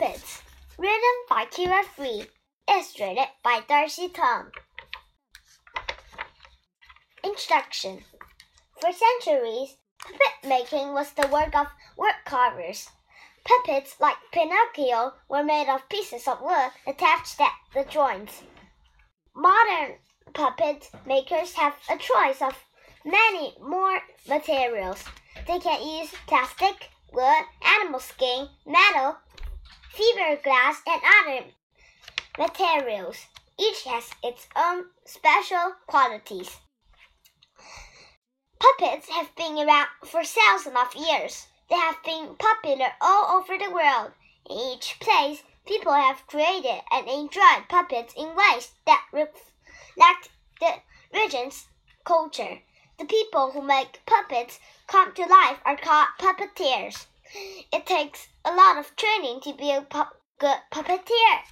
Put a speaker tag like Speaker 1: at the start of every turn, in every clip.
Speaker 1: Written by Kira Free, illustrated by Darcy Tom. Introduction For centuries, puppet making was the work of wood carvers. Puppets like Pinocchio were made of pieces of wood attached at the joints. Modern puppet makers have a choice of many more materials. They can use plastic, wood, animal skin, metal, fiberglass, and other materials. Each has its own special qualities. Puppets have been around for thousands of years. They have been popular all over the world. In each place, people have created and enjoyed puppets in ways that reflect the region's culture. The people who make puppets come to life are called puppeteers. It takes a lot of training to be a pu good puppeteer.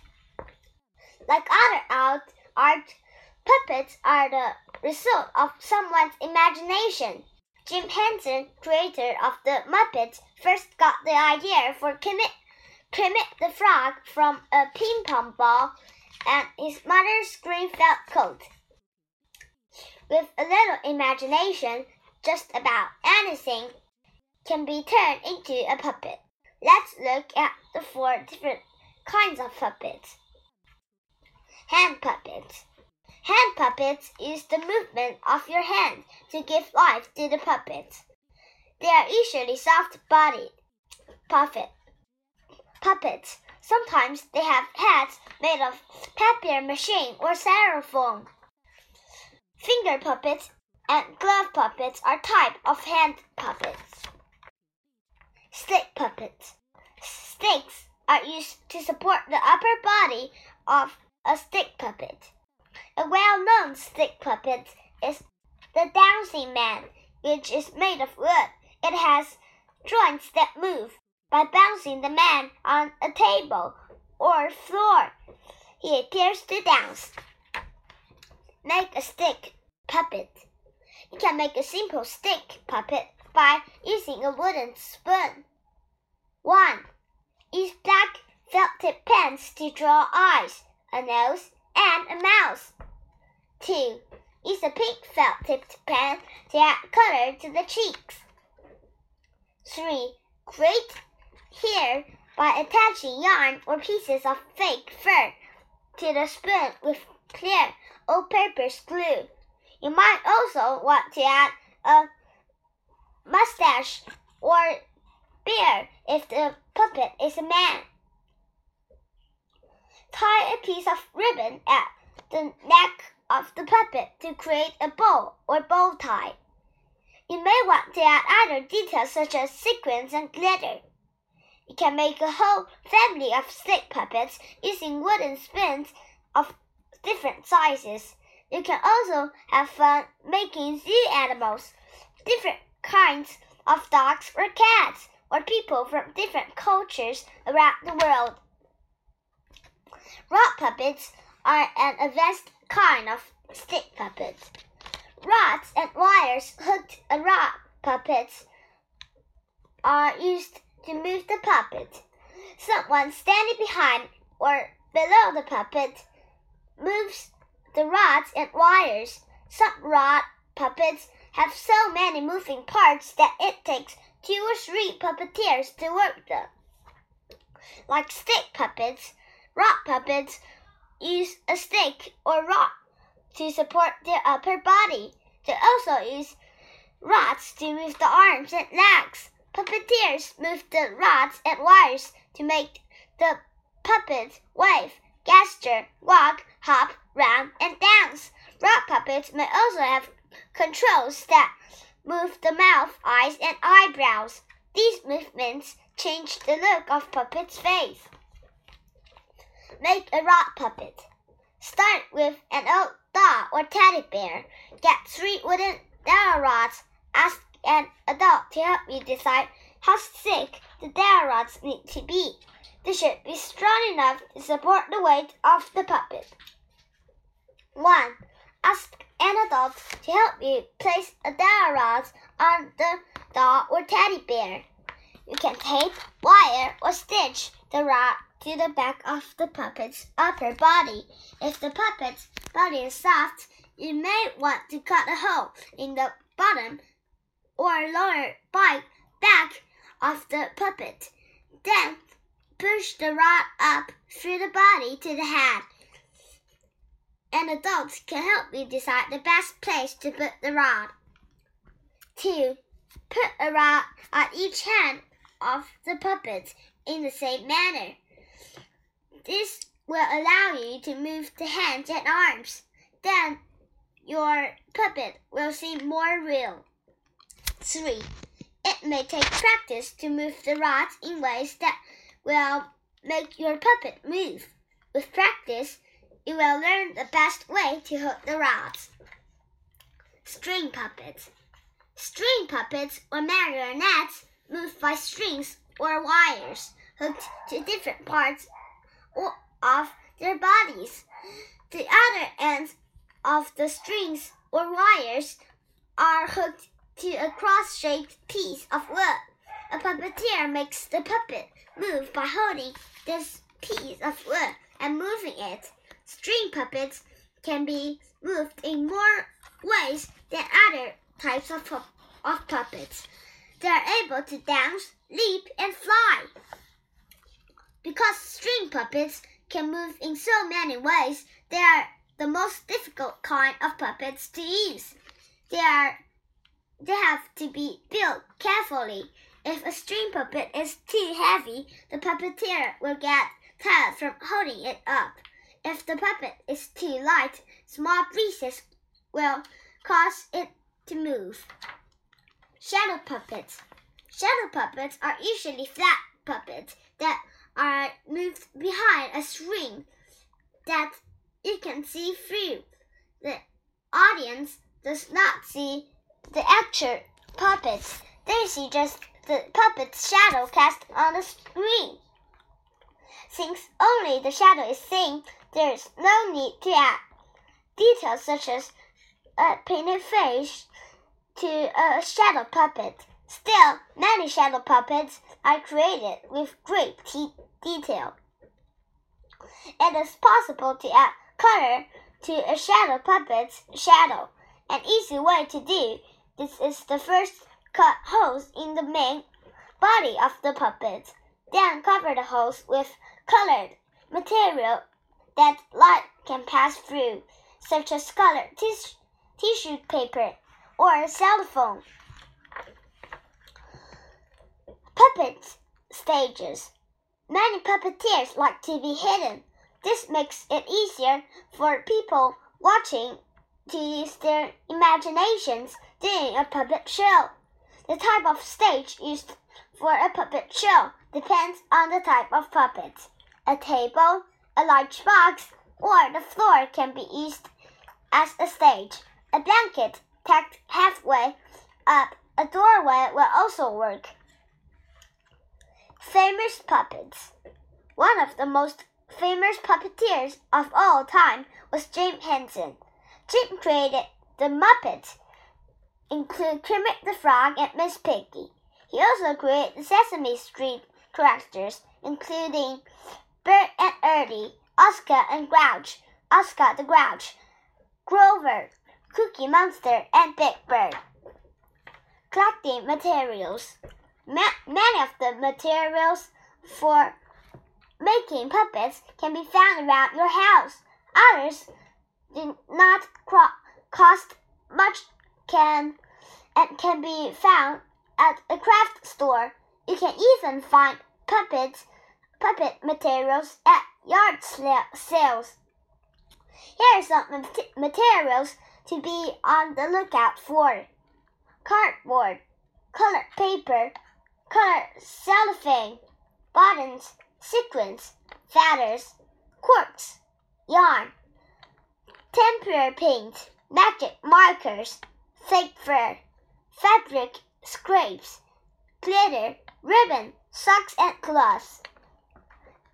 Speaker 1: Like other art, art, puppets are the result of someone's imagination. Jim Henson, creator of the Muppets, first got the idea for Kermit, Kermit the Frog from a ping pong ball and his mother's green felt coat. With a little imagination, just about anything can be turned into a puppet. Let's look at the four different kinds of puppets. Hand puppets. Hand puppets use the movement of your hand to give life to the puppet. They are usually soft-bodied puppet, puppets. Sometimes they have heads made of papier mâché or styrofoam. Finger puppets and glove puppets are type of hand puppets. Stick puppets. Sticks are used to support the upper body of a stick puppet. A well-known stick puppet is the Dancing Man, which is made of wood. It has joints that move by bouncing the man on a table or floor. He appears to dance. Make a stick puppet. You can make a simple stick puppet by using a wooden spoon. 1. Use black felt tip pens to draw eyes, a nose, and a mouth. 2. Use a pink felt tipped pen to add color to the cheeks. 3. Create hair by attaching yarn or pieces of fake fur to the spoon with clear all-purpose glue. You might also want to add a mustache or beard if the puppet is a man. Tie a piece of ribbon at the neck of the puppet to create a bow or bow tie. You may want to add other details such as sequins and glitter. You can make a whole family of stick puppets using wooden spoons of different sizes. You can also have fun making zoo animals, different kinds of dogs or cats, or people from different cultures around the world. Rod puppets are an advanced kind of stick puppets. Rods and wires hooked around puppets are used to move the puppet. Someone standing behind or below the puppet moves the rods and wires. Some rod puppets have so many moving parts that it takes two or three puppeteers to work them. Like stick puppets, rod puppets use a stick or rod to support their upper body. They also use rods to move the arms and legs. Puppeteers move the rods and wires to make the puppet wave, gesture, walk, hop, run, and dance. Rod puppets may also have controls that move the mouth, eyes, and eyebrows. These movements change the look of puppet's face. Make a rod puppet. Start with an old doll or teddy bear. Get three wooden dowel rods. Ask an adult to help you decide how thick the dowel rods need to be. They should be strong enough to support the weight of the puppet. 1. Ask an adult to help you place a rod on the doll or teddy bear. You can tape, wire, or stitch the rod to the back of the puppet's upper body. If the puppet's body is soft, you may want to cut a hole in the bottom or lower back of the puppet. Then push the rod up through the body to the head. An adult can help you decide the best place to put the rod. 2. Put a rod on each hand of the puppet in the same manner. This will allow you to move the hands and arms. Then your puppet will seem more real. 3. It may take practice to move the rods in ways that will make your puppet move. With practice, you will learn the best way to hook the rods. String puppets. String puppets or marionettes move by strings or wires hooked to different parts of their bodies. The other ends of the strings or wires are hooked to a cross-shaped piece of wood. A puppeteer makes the puppet move by holding this piece of wood and moving it. String puppets can be moved in more ways than other types of, pu of puppets. They are able to dance, leap, and fly. Because string puppets can move in so many ways, they are the most difficult kind of puppets to use. They are they have to be built carefully. If a string puppet is too heavy, the puppeteer will get tired from holding it up. If the puppet is too light, small breezes will cause it to move. Shadow puppets. Shadow puppets are usually flat puppets that are moved behind a screen that you can see through. The audience does not see the actual puppets. They see just the puppet's shadow cast on the screen. Since only the shadow is seen, there is no need to add details such as a painted face to a shadow puppet. Still, many shadow puppets are created with great detail. It is possible to add color to a shadow puppet's shadow. An easy way to do this is the first cut holes in the main body of the puppet. Then cover the holes with colored material that light can pass through, such as colored tis tissue paper or a cellophane. Puppet stages. Many puppeteers like to be hidden. This makes it easier for people watching to use their imaginations during a puppet show. The type of stage used for a puppet show depends on the type of puppet. A table, a large box, or the floor can be used as a stage. A blanket tacked halfway up a doorway will also work. Famous puppets. One of the most famous puppeteers of all time was Jim Henson. Jim created the Muppets including Kermit the Frog and Miss Piggy. He also created the Sesame Street characters, including Bert and Ernie, Oscar and Grouch, Oscar the Grouch, Grover, Cookie Monster, and Big Bird. Collecting materials. Ma many of the materials for making puppets can be found around your house. Others do not cost much can and can be found at a craft store. You can even find puppets, puppet materials at yard sales. Here are some materials to be on the lookout for. Cardboard, colored paper, colored cellophane, buttons, sequins, feathers, corks, yarn, tempera paint, magic markers, fake fur, fabric scrapes, glitter, ribbon, socks, and gloves.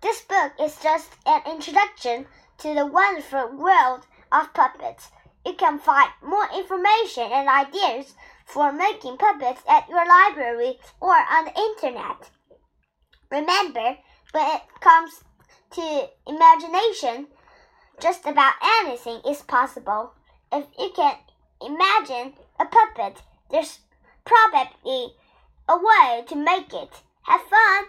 Speaker 1: This book is just an introduction to the wonderful world of puppets. You can find more information and ideas for making puppets at your library or on the internet. Remember, when it comes to imagination, just about anything is possible. If you can imagine a puppet, there's probably a way to make it. Have fun!